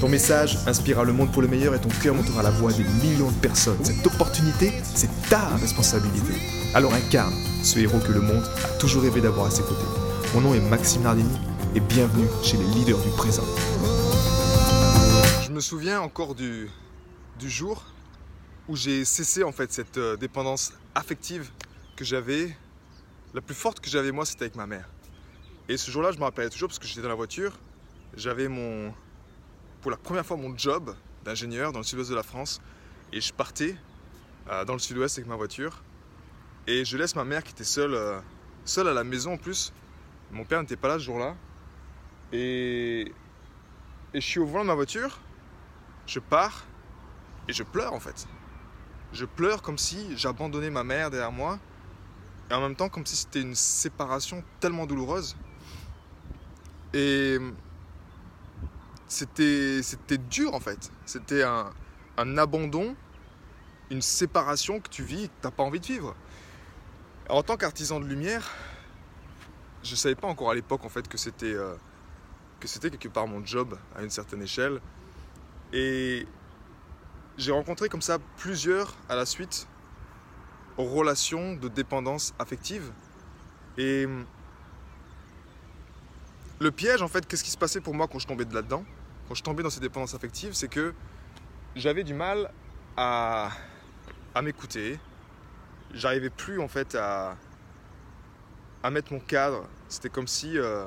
Ton message inspirera le monde pour le meilleur et ton cœur montera la voix des millions de personnes. Cette opportunité, c'est ta responsabilité. Alors incarne ce héros que le monde a toujours rêvé d'avoir à ses côtés. Mon nom est Maxime Nardini et bienvenue chez les leaders du présent. Je me souviens encore du, du jour où j'ai cessé en fait cette euh, dépendance affective que j'avais. La plus forte que j'avais moi, c'était avec ma mère. Et ce jour-là, je me rappelais toujours parce que j'étais dans la voiture. J'avais mon, pour la première fois mon job d'ingénieur dans le sud-ouest de la France et je partais euh, dans le sud-ouest avec ma voiture et je laisse ma mère qui était seule, euh, seule à la maison en plus. Mon père n'était pas là ce jour-là et, et je suis au volant de ma voiture, je pars et je pleure en fait. Je pleure comme si j'abandonnais ma mère derrière moi et en même temps comme si c'était une séparation tellement douloureuse. Et c'était, c'était dur en fait. C'était un, abandon, une séparation que tu vis et que tu n'as pas envie de vivre. En tant qu'artisan de lumière, je ne savais pas encore à l'époque en fait que c'était, euh, que c'était quelque part mon job à une certaine échelle. Et j'ai rencontré comme ça plusieurs à la suite relations de dépendance affective. Et le piège, en fait, qu'est-ce qui se passait pour moi quand je tombais de là-dedans? Quand je tombais dans ces dépendances affectives, c'est que j'avais du mal à, m'écouter. J'arrivais plus, en fait, à, à mettre mon cadre. C'était comme si. Euh,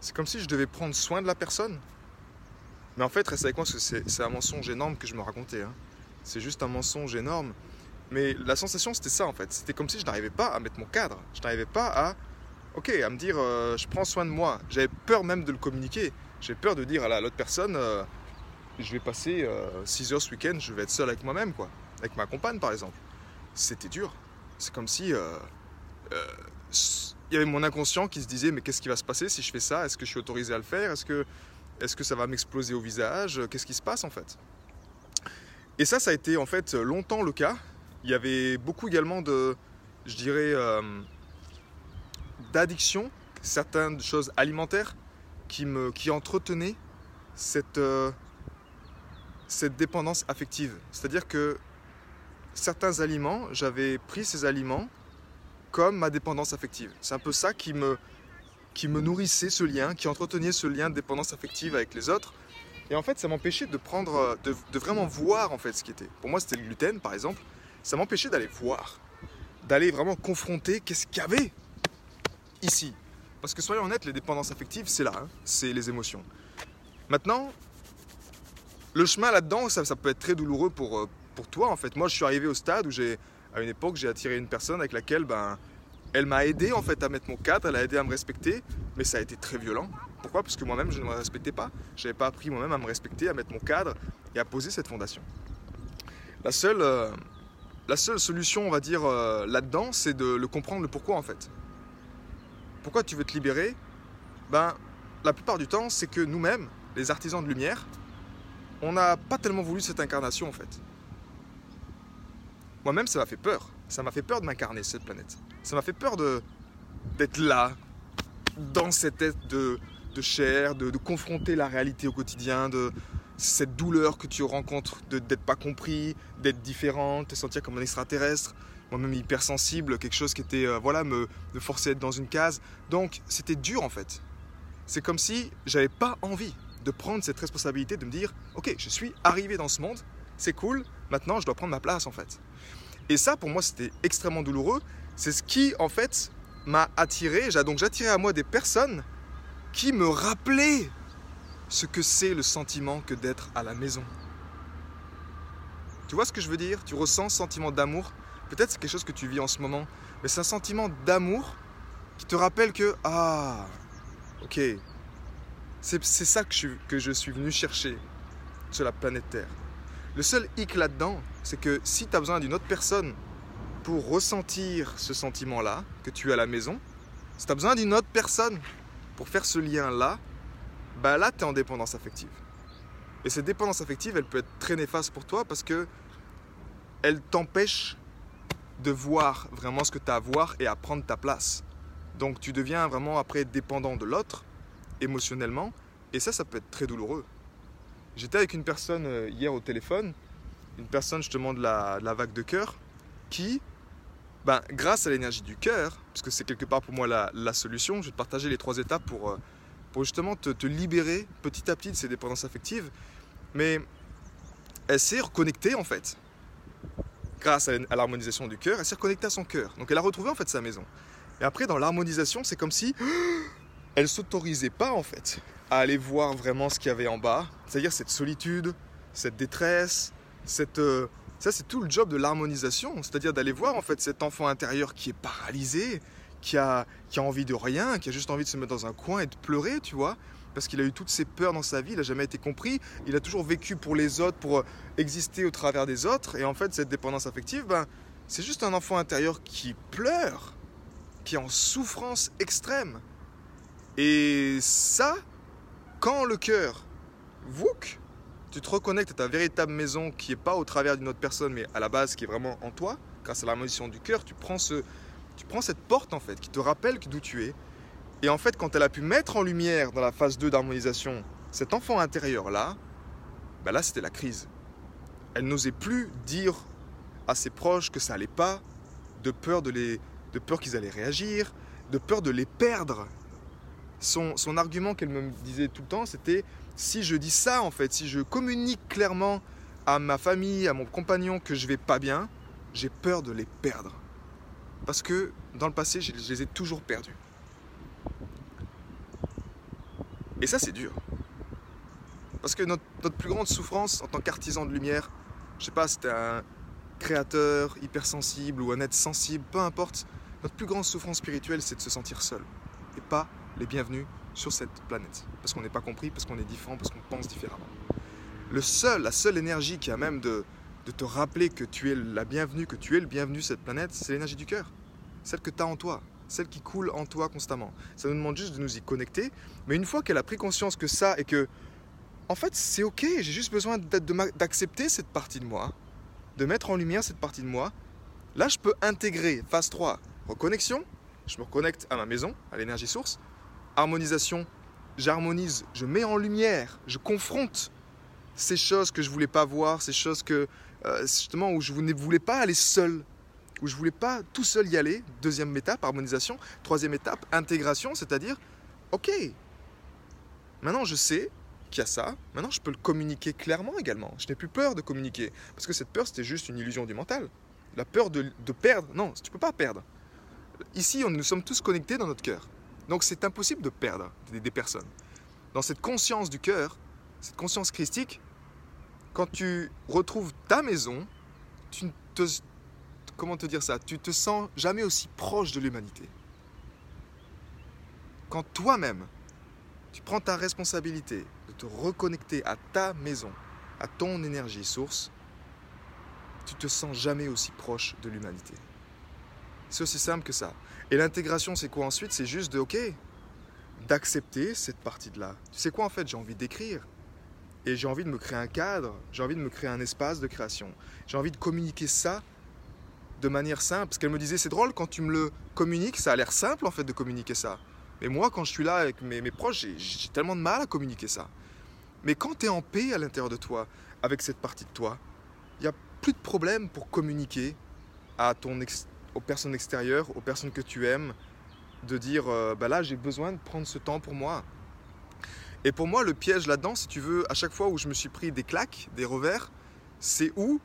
c'est comme si je devais prendre soin de la personne. Mais en fait, reste avec moi parce que c'est un mensonge énorme que je me racontais. Hein. C'est juste un mensonge énorme. Mais la sensation, c'était ça en fait. C'était comme si je n'arrivais pas à mettre mon cadre. Je n'arrivais pas à ok, à me dire euh, je prends soin de moi. J'avais peur même de le communiquer. J'ai peur de dire à l'autre personne euh, je vais passer 6 euh, heures ce week-end, je vais être seul avec moi-même, quoi. Avec ma compagne par exemple. C'était dur. C'est comme si il y avait mon inconscient qui se disait mais qu'est-ce qui va se passer si je fais ça? Est-ce que je suis autorisé à le faire? Est-ce que, est que ça va m'exploser au visage? Qu'est-ce qui se passe en fait? Et ça, ça a été en fait longtemps le cas. Il y avait beaucoup également de, je dirais, d'addiction, certaines choses alimentaires qui, entretenaient cette, euh, cette dépendance affective. C'est-à-dire que certains aliments, j'avais pris ces aliments comme ma dépendance affective. C'est un peu ça qui me, qui me nourrissait ce lien, qui entretenait ce lien de dépendance affective avec les autres. Et en fait, ça m'empêchait de prendre, de, vraiment voir en fait ce qui était. Pour moi, c'était le gluten, par exemple. Ça m'empêchait d'aller voir, d'aller vraiment confronter qu'est-ce qu'il y avait ici. Parce que soyons honnêtes, les dépendances affectives, c'est là, hein. c'est les émotions. Maintenant, le chemin là-dedans, ça, peut être très douloureux pour, euh, pour toi en fait. Moi, je suis arrivé au stade où j'ai, à une époque, j'ai attiré une personne avec laquelle, ben, elle m'a aidé en fait à mettre mon cadre, elle a aidé à me respecter, mais ça a été très violent. Pourquoi? Parce que moi-même, je ne me respectais pas. Je n'avais pas appris moi-même à me respecter, à mettre mon cadre et à poser cette fondation. La seule, euh, la seule solution, on va dire, euh, là-dedans, c'est de le comprendre le pourquoi en fait. Pourquoi tu veux te libérer? Ben, la plupart du temps, c'est que nous-mêmes, les artisans de lumière, on n'a pas tellement voulu cette incarnation en fait. Moi-même, ça m'a fait peur. Ça m'a fait peur de m'incarner cette planète. Ça m'a fait peur d'être là, dans cette tête de, de chair, de, de, confronter la réalité au quotidien, de cette douleur que tu rencontres, d'être pas compris, d'être différent, de te sentir comme un extraterrestre moi-même hypersensible, quelque chose qui était, euh, voilà, me, forcer à être dans une case. Donc c'était dur en fait. C'est comme si j'avais pas envie de prendre cette responsabilité, de me dire, ok, je suis arrivé dans ce monde, c'est cool, maintenant je dois prendre ma place en fait. Et ça pour moi c'était extrêmement douloureux. C'est ce qui en fait m'a attiré, donc j'attirais à moi des personnes qui me rappelaient ce que c'est le sentiment que d'être à la maison. Tu vois ce que je veux dire? Tu ressens ce sentiment d'amour Peut-être c'est quelque chose que tu vis en ce moment, mais c'est un sentiment d'amour qui te rappelle que, ah, ok, c'est ça que je, que je suis venu chercher sur la planète Terre. Le seul hic là-dedans, c'est que si tu as besoin d'une autre personne pour ressentir ce sentiment-là que tu as à la maison, si tu as besoin d'une autre personne pour faire ce lien-là, bah là, tu es en dépendance affective. Et cette dépendance affective, elle peut être très néfaste pour toi parce que elle t'empêche de voir vraiment ce que tu as à voir et à prendre ta place. Donc tu deviens vraiment après dépendant de l'autre émotionnellement et ça, ça peut être très douloureux. J'étais avec une personne euh, hier au téléphone, une personne justement de la, la vague de cœur, qui, ben, grâce à l'énergie du cœur, parce que c'est quelque part pour moi la, la, solution, je vais te partager les trois étapes pour, euh, pour justement te, te, libérer petit à petit de ces dépendances affectives, mais elle s'est reconnectée en fait. Grâce à, l'harmonisation du cœur, elle s'est reconnectée à son cœur. Donc elle a retrouvé en fait sa maison. Et après, dans l'harmonisation, c'est comme si elle s'autorisait pas en fait à aller voir vraiment ce qu'il y avait en bas, c'est-à-dire cette solitude, cette détresse, cette, euh, ça c'est tout le job de l'harmonisation, c'est-à-dire d'aller voir en fait cet enfant intérieur qui est paralysé, qui a, qui a envie de rien, qui a juste envie de se mettre dans un coin et de pleurer, tu vois, parce qu'il a eu toutes ces peurs dans sa vie, il n'a jamais été compris, il a toujours vécu pour les autres, pour euh, exister au travers des autres, et en fait cette dépendance affective, ben, c'est juste un enfant intérieur qui pleure, qui est en souffrance extrême. Et ça, quand le cœur, vouk, tu te reconnectes à ta véritable maison qui n'est pas au travers d'une autre personne, mais à la base qui est vraiment en toi, grâce à l'harmonisation du cœur, tu prends, ce, tu prends cette porte en fait qui te rappelle d'où tu es. Et en fait, quand elle a pu mettre en lumière dans la phase 2 d'harmonisation cet enfant intérieur là, ben là c'était la crise. Elle n'osait plus dire à ses proches que ça allait pas, de peur de les, de peur qu'ils allaient réagir, de peur de les perdre son, son argument qu'elle me disait tout le temps, c'était si je dis ça en fait, si je communique clairement à ma famille, à mon compagnon que je vais pas bien, j'ai peur de les perdre. Parce que dans le passé, je, les ai toujours perdus. Et ça, c'est dur. Parce que notre, plus grande souffrance en tant qu'artisan de lumière, je sais pas, c'était un créateur hypersensible ou un être sensible, peu importe, notre plus grande souffrance spirituelle, c'est de se sentir seul et pas les bienvenus sur cette planète. Parce qu'on n'est pas compris, parce qu'on est différent, parce qu'on pense différemment. Le seul, la seule énergie qui a même de, de te rappeler que tu es la bienvenue, que tu es le bienvenu sur cette planète, c'est l'énergie du cœur. Celle que tu as en toi, celle qui coule en toi constamment. Ça nous demande juste de nous y connecter. Mais une fois qu'elle a pris conscience que ça et que, en fait, c'est ok, j'ai juste besoin d'accepter cette partie de moi, de mettre en lumière cette partie de moi, là je peux intégrer phase 3, reconnexion, je me reconnecte à ma maison, à l'énergie source, harmonisation, j'harmonise, je mets en lumière, je confronte ces choses que je voulais pas voir, ces choses que euh, justement où je ne voulais pas aller seul, où je voulais pas tout seul y aller. Deuxième étape, harmonisation. Troisième étape, intégration, c'est-à-dire, ok, maintenant je sais qu'il y a ça, maintenant je peux le communiquer clairement également. Je n'ai plus peur de communiquer, parce que cette peur c'était juste une illusion du mental. La peur de, perdre, non, tu peux pas perdre. Ici, on, nous sommes tous connectés dans notre cœur. Donc c'est impossible de perdre des, des, personnes. Dans cette conscience du cœur, cette conscience christique, quand tu retrouves ta maison, tu ne te, comment te dire ça, tu te sens jamais aussi proche de l'humanité. Quand toi-même, tu prends ta responsabilité de te reconnecter à ta maison, à ton énergie source, tu te sens jamais aussi proche de l'humanité. C'est aussi simple que ça. Et l'intégration, c'est quoi ensuite? C'est juste de, ok, d'accepter cette partie de là. Tu sais quoi en fait J'ai envie d'écrire. Et j'ai envie de me créer un cadre, j'ai envie de me créer un espace de création. J'ai envie de communiquer ça de manière simple. Parce qu'elle me disait, c'est drôle, quand tu me le communiques, ça a l'air simple en fait de communiquer ça. Mais moi, quand je suis là avec mes, proches, j'ai tellement de mal à communiquer ça. Mais quand tu es en paix à l'intérieur de toi, avec cette partie de toi, il n'y a plus de problème pour communiquer à ton, ex aux personnes extérieures, aux personnes que tu aimes, de dire euh, bah là j'ai besoin de prendre ce temps pour moi. Et pour moi le piège là-dedans, si tu veux, à chaque fois où je me suis pris des claques, des revers, c'est où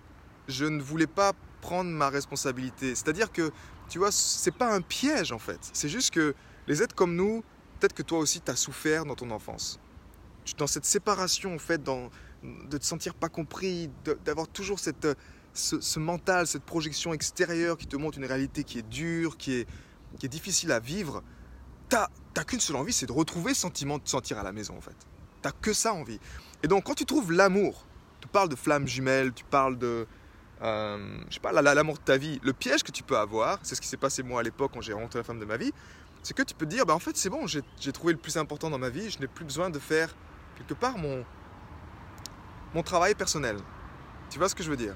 je ne voulais pas prendre ma responsabilité. C'est-à-dire que, tu vois, c'est pas un piège en fait. C'est juste que les êtres comme nous, peut-être que toi aussi tu as souffert dans ton enfance. Dans cette séparation en fait, dans, de te sentir pas compris, d'avoir toujours cette ce, ce, mental, cette projection extérieure qui te montre une réalité qui est dure, qui est, difficile à vivre, t'as qu'une seule envie, c'est de retrouver ce sentiment de te sentir à la maison en fait. T'as que ça envie. Et donc quand tu trouves l'amour, tu parles de flammes jumelles, tu parles de, euh, je sais pas, l'amour de ta vie. Le piège que tu peux avoir, c'est ce qui s'est passé moi à l'époque quand j'ai rencontré la femme de ma vie, c'est que tu peux te dire, bah, en fait c'est bon, j'ai trouvé le plus important dans ma vie, je n'ai plus besoin de faire quelque part mon, mon travail personnel. Tu vois ce que je veux dire?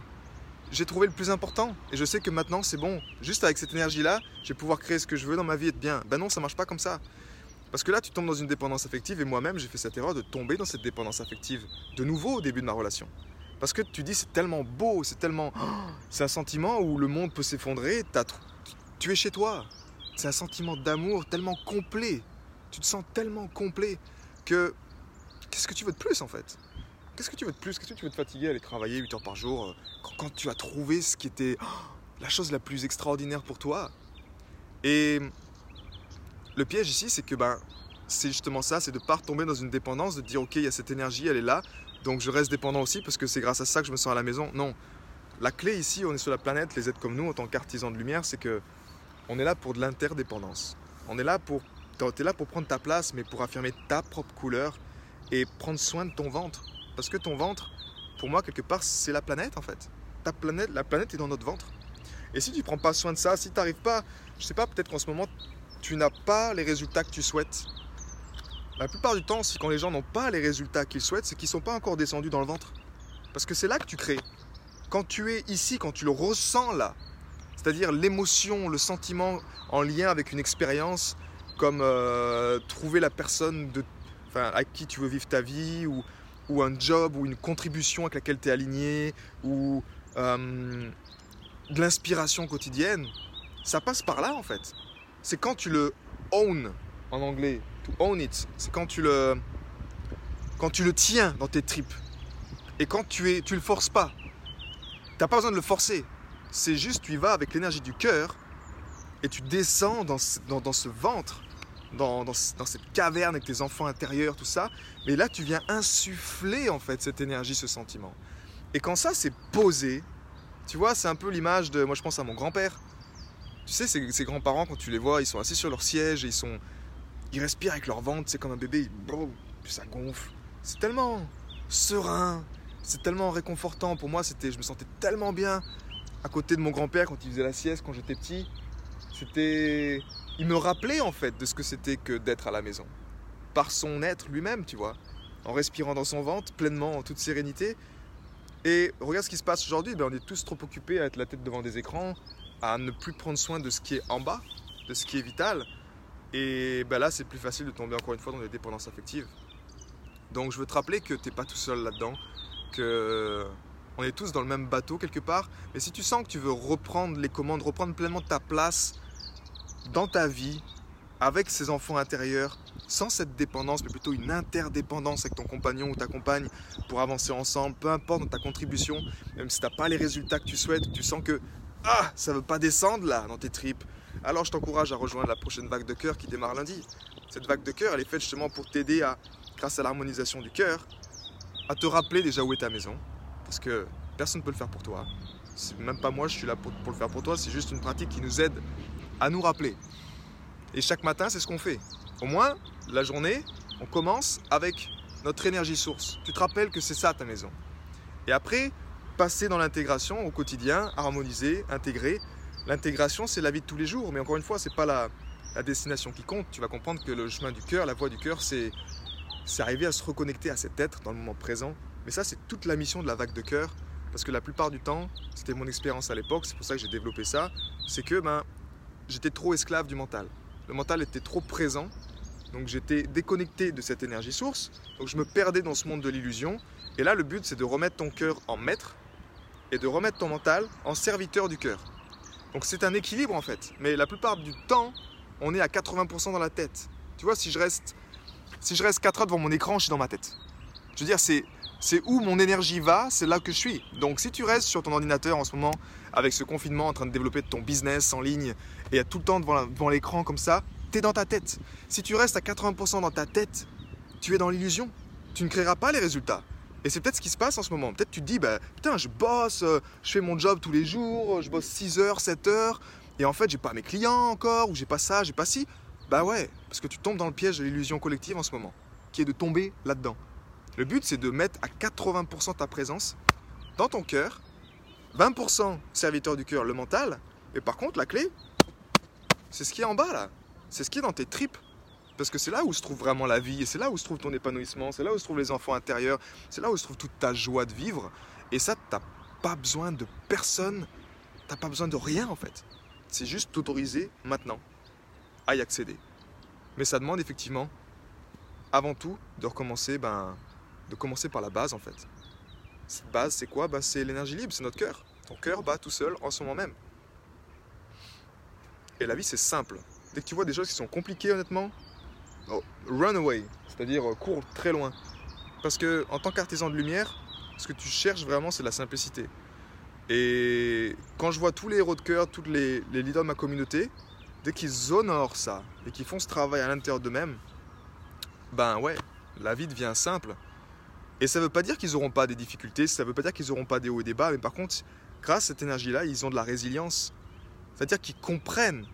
J'ai trouvé le plus important et je sais que maintenant c'est bon, juste avec cette énergie-là, je vais pouvoir créer ce que je veux dans ma vie et être bien. Ben non, ça marche pas comme ça. Parce que là, tu tombes dans une dépendance affective et moi-même, j'ai fait cette erreur de tomber dans cette dépendance affective de nouveau au début de ma relation. Parce que tu dis, c'est tellement beau, c'est tellement. C'est un sentiment où le monde peut s'effondrer, tu es chez toi. C'est un sentiment d'amour tellement complet. Tu te sens tellement complet que. Qu'est-ce que tu veux de plus en fait? Qu'est-ce que tu veux de plus? Qu'est-ce que tu veux te fatiguer, aller travailler 8 heures par jour euh, quand, tu as trouvé ce qui était la chose la plus extraordinaire pour toi? Et le piège ici, c'est que ben, c'est justement ça, c'est de ne pas tomber dans une dépendance, de dire ok, il y a cette énergie, elle est là, donc je reste dépendant aussi parce que c'est grâce à ça que je me sens à la maison. Non. La clé ici, on est sur la planète, les êtres comme nous, en tant qu'artisans de lumière, c'est que on est là pour de l'interdépendance. On est là pour, es là pour prendre ta place, mais pour affirmer ta propre couleur et prendre soin de ton ventre. Parce que ton ventre, pour moi, quelque part, c'est la planète en fait. Ta planète, la planète est dans notre ventre. Et si tu prends pas soin de ça, si tu n'arrives pas, je sais pas, peut-être qu'en ce moment, tu n'as pas les résultats que tu souhaites. La plupart du temps, si quand les gens n'ont pas les résultats qu'ils souhaitent, c'est qu'ils ne sont pas encore descendus dans le ventre. Parce que c'est là que tu crées. Quand tu es ici, quand tu le ressens là, c'est-à-dire l'émotion, le sentiment en lien avec une expérience, comme euh, trouver la personne à qui tu veux vivre ta vie, ou, un job, ou une contribution avec laquelle tu es aligné, ou euh, de l'inspiration quotidienne, ça passe par là en fait. C'est quand tu le own en anglais, own it, c'est quand tu le quand tu le tiens dans tes tripes et quand tu es tu le forces pas. T'as pas besoin de le forcer. C'est juste tu y vas avec l'énergie du cœur et tu descends dans, dans, ce ventre, dans, dans, cette caverne avec tes enfants intérieurs, tout ça. Mais là, tu viens insuffler en fait cette énergie, ce sentiment. Et quand ça c'est posé, tu vois, c'est un peu l'image de. Moi, je pense à mon grand-père. Tu sais, ces, grands-parents, quand tu les vois, ils sont assis sur leur siège et ils sont. Ils respirent avec leur ventre, c'est comme un bébé, puis ça gonfle. C'est tellement serein, c'est tellement réconfortant. Pour moi, c'était, je me sentais tellement bien à côté de mon grand-père quand il faisait la sieste quand j'étais petit. C'était. Il me rappelait en fait de ce que c'était que d'être à la maison. Par son être lui-même, tu vois. En respirant dans son ventre, pleinement, en toute sérénité. Et regarde ce qui se passe aujourd'hui. Ben, on est tous trop occupés à être la tête devant des écrans, à ne plus prendre soin de ce qui est en bas, de ce qui est vital. Et ben là, c'est plus facile de tomber encore une fois dans des dépendances affectives. Donc je veux te rappeler que tu n'es pas tout seul là-dedans, que on est tous dans le même bateau quelque part. Mais si tu sens que tu veux reprendre les commandes, reprendre pleinement ta place dans ta vie, avec ces enfants intérieurs, sans cette dépendance, mais plutôt une interdépendance avec ton compagnon ou ta compagne pour avancer ensemble, peu importe dans ta contribution, même si tu n'as pas les résultats que tu souhaites, tu sens que ah, ça veut pas descendre là dans tes tripes, alors je t'encourage à rejoindre la prochaine vague de cœur qui démarre lundi. Cette vague de cœur, elle est faite justement pour t'aider à, grâce à l'harmonisation du cœur, à te rappeler déjà où est ta maison, parce que personne ne peut le faire pour toi. Même pas moi, je suis là pour, le faire pour toi. C'est juste une pratique qui nous aide à nous rappeler. Et chaque matin, c'est ce qu'on fait. Au moins, la journée, on commence avec notre énergie source. Tu te rappelles que c'est ça ta maison. Et après, passer dans l'intégration au quotidien, harmoniser, intégrer. L'intégration, c'est la vie de tous les jours. Mais encore une fois, ce n'est pas la, la destination qui compte. Tu vas comprendre que le chemin du cœur, la voie du cœur, c'est arriver à se reconnecter à cet être dans le moment présent mais ça, c'est toute la mission de la vague de cœur. Parce que la plupart du temps, c'était mon expérience à l'époque, c'est pour ça que j'ai développé ça, c'est que ben, j'étais trop esclave du mental. Le mental était trop présent, donc j'étais déconnecté de cette énergie source, donc je me perdais dans ce monde de l'illusion. Et là, le but, c'est de remettre ton cœur en maître et de remettre ton mental en serviteur du cœur. Donc c'est un équilibre en fait, mais la plupart du temps, on est à 80% dans la tête. Tu vois, si je reste, si je reste 4 heures devant mon écran, je suis dans ma tête. Je veux dire, c'est c'est où mon énergie va, c'est là que je suis. Donc si tu restes sur ton ordinateur en ce moment avec ce confinement en train de développer ton business en ligne et à tout le temps devant l'écran comme ça, tu es dans ta tête. Si tu restes à 80% dans ta tête, tu es dans l'illusion. Tu ne créeras pas les résultats. Et c'est peut-être ce qui se passe en ce moment. Peut-être tu te dis, bah, putain, je bosse, euh, je fais mon job tous les jours, je bosse 6 heures, 7 heures, et en fait, j'ai pas mes clients encore, ou j'ai pas ça, j'ai pas ci. Bah ouais, parce que tu tombes dans le piège de l'illusion collective en ce moment, qui est de tomber là-dedans. Le but, c'est de mettre à 80% ta présence dans ton cœur, 20% serviteur du cœur, le mental, et par contre, la clé, c'est ce qui est en bas là. C'est ce qui est dans tes tripes. Parce que c'est là où se trouve vraiment la vie, et c'est là où se trouve ton épanouissement, c'est là où se trouvent les enfants intérieurs, c'est là où se trouve toute ta joie de vivre. Et ça, tu n'as pas besoin de personne, tu n'as pas besoin de rien en fait. C'est juste t'autoriser maintenant à y accéder. Mais ça demande effectivement, avant tout, de recommencer, ben, de commencer par la base en fait. Cette base, c'est quoi? Ben, C'est l'énergie libre, c'est notre cœur. Ton cœur bat tout seul en ce moment même. Et la vie, c'est simple. Dès que tu vois des choses qui sont compliquées, honnêtement, run away, c'est-à-dire euh, cours très loin. Parce que en tant qu'artisan de lumière, ce que tu cherches vraiment, c'est la simplicité. Et quand je vois tous les héros de cœur, tous les, les leaders de ma communauté, dès qu'ils honorent ça et qu'ils font ce travail à l'intérieur d'eux-mêmes, ben ouais, la vie devient simple. Et ça ne veut pas dire qu'ils n'auront pas des difficultés, ça ne veut pas dire qu'ils n'auront pas des hauts et des bas, mais par contre, grâce à cette énergie-là, ils ont de la résilience. C'est-à-dire qu'ils comprennent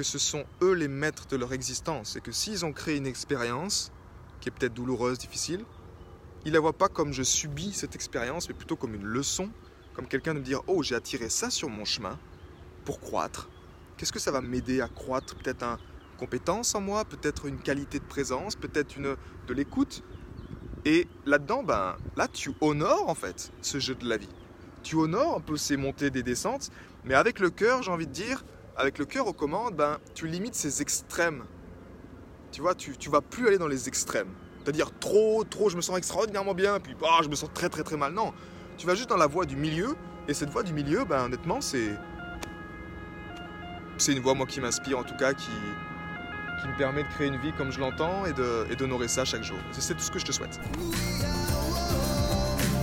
que ce sont eux les maîtres de leur existence et que s'ils ont créé une expérience qui est peut-être douloureuse, difficile, ils la voient pas comme je subis cette expérience, mais plutôt comme une leçon, comme quelqu'un de me dire Oh, j'ai attiré ça sur mon chemin pour croître. Qu'est-ce que ça va m'aider à croître? Peut-être une compétence en moi, peut-être une qualité de présence, peut-être une de l'écoute. Et là-dedans, ben, là, tu honores en fait ce jeu de la vie. Tu honores un peu ces montées, des descentes, mais avec le cœur, j'ai envie de dire, avec le cœur aux commandes, ben, tu limites ces extrêmes. Tu vois, tu, tu vas plus aller dans les extrêmes. C'est-à-dire trop, trop, je me sens extraordinairement bien, puis bah, je me sens très, très, très mal. Non, tu vas juste dans la voie du milieu, et cette voie du milieu, ben, honnêtement, c'est. C'est une voie, moi, qui m'inspire, en tout cas, qui, qui me permet de créer une vie comme je l'entends et d'honorer ça chaque jour. C'est tout ce que je te souhaite.